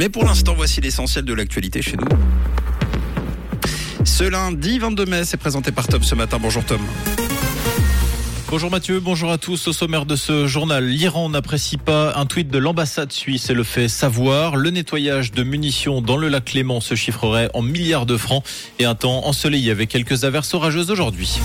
Mais pour l'instant, voici l'essentiel de l'actualité chez nous. Ce lundi 22 mai, c'est présenté par Tom ce matin. Bonjour Tom. Bonjour Mathieu, bonjour à tous. Au sommaire de ce journal, l'Iran n'apprécie pas un tweet de l'ambassade suisse et le fait savoir. Le nettoyage de munitions dans le lac Clément se chiffrerait en milliards de francs et un temps ensoleillé avec quelques averses orageuses aujourd'hui.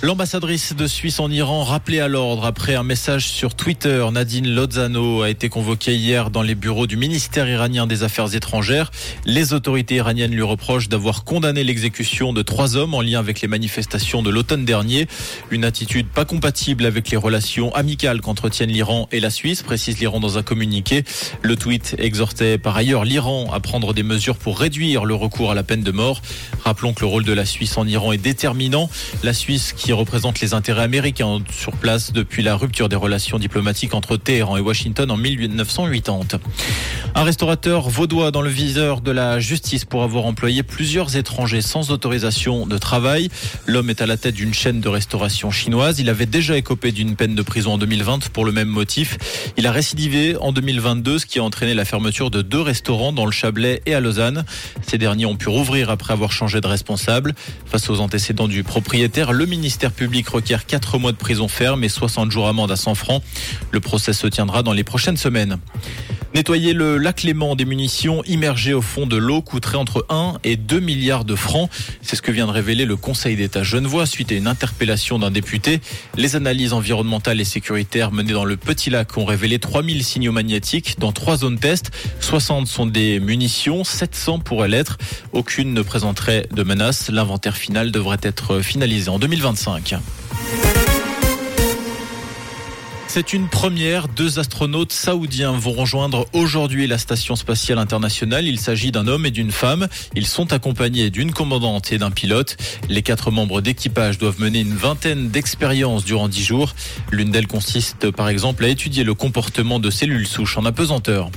L'ambassadrice de Suisse en Iran rappelée à l'ordre après un message sur Twitter. Nadine Lozano a été convoquée hier dans les bureaux du ministère iranien des Affaires étrangères. Les autorités iraniennes lui reprochent d'avoir condamné l'exécution de trois hommes en lien avec les manifestations de l'automne dernier. Une attitude pas compatible avec les relations amicales qu'entretiennent l'Iran et la Suisse, précise l'Iran dans un communiqué. Le tweet exhortait par ailleurs l'Iran à prendre des mesures pour réduire le recours à la peine de mort. Rappelons que le rôle de la Suisse en Iran est déterminant. La Suisse qui qui représente les intérêts américains sur place depuis la rupture des relations diplomatiques entre Téhéran et Washington en 1980. Un restaurateur vaudois dans le viseur de la justice pour avoir employé plusieurs étrangers sans autorisation de travail. L'homme est à la tête d'une chaîne de restauration chinoise. Il avait déjà écopé d'une peine de prison en 2020 pour le même motif. Il a récidivé en 2022, ce qui a entraîné la fermeture de deux restaurants dans le Chablais et à Lausanne. Ces derniers ont pu rouvrir après avoir changé de responsable. Face aux antécédents du propriétaire, le ministère public requiert 4 mois de prison ferme et 60 jours amende à 100 francs. Le procès se tiendra dans les prochaines semaines. Nettoyer le lac Léman des munitions immergées au fond de l'eau coûterait entre 1 et 2 milliards de francs. C'est ce que vient de révéler le Conseil d'État genevois suite à une interpellation d'un député. Les analyses environnementales et sécuritaires menées dans le Petit Lac ont révélé 3000 signaux magnétiques dans trois zones test. 60 sont des munitions, 700 pourraient l'être. Aucune ne présenterait de menace. L'inventaire final devrait être finalisé en 2025. C'est une première. Deux astronautes saoudiens vont rejoindre aujourd'hui la station spatiale internationale. Il s'agit d'un homme et d'une femme. Ils sont accompagnés d'une commandante et d'un pilote. Les quatre membres d'équipage doivent mener une vingtaine d'expériences durant dix jours. L'une d'elles consiste par exemple à étudier le comportement de cellules souches en apesanteur.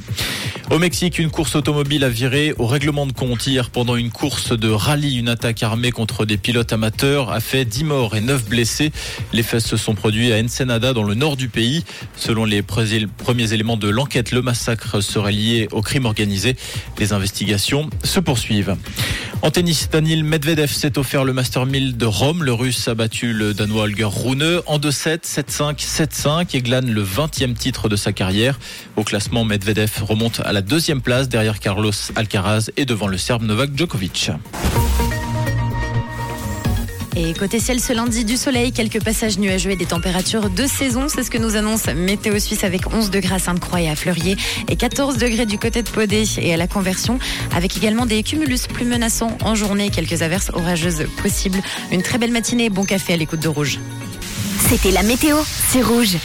Au Mexique, une course automobile a viré au règlement de compte hier pendant une course de rallye. Une attaque armée contre des pilotes amateurs a fait 10 morts et 9 blessés. Les faits se sont produits à Ensenada dans le nord du pays. Selon les premiers éléments de l'enquête, le massacre serait lié au crime organisé. Les investigations se poursuivent. En tennis, Daniel Medvedev s'est offert le Master 1000 de Rome. Le Russe a battu le Danois Holger Rune en 2-7, 7-5, 7-5 et glane le 20e titre de sa carrière. Au classement, Medvedev remonte à la deuxième place derrière Carlos Alcaraz et devant le Serbe Novak Djokovic. Et côté ciel, ce lundi, du soleil, quelques passages nuageux et des températures de saison. C'est ce que nous annonce Météo Suisse avec 11 degrés à Sainte-Croix et à Fleurier et 14 degrés du côté de Podé et à la Conversion avec également des cumulus plus menaçants en journée quelques averses orageuses possibles. Une très belle matinée bon café à l'écoute de Rouge. C'était la météo, c'est Rouge.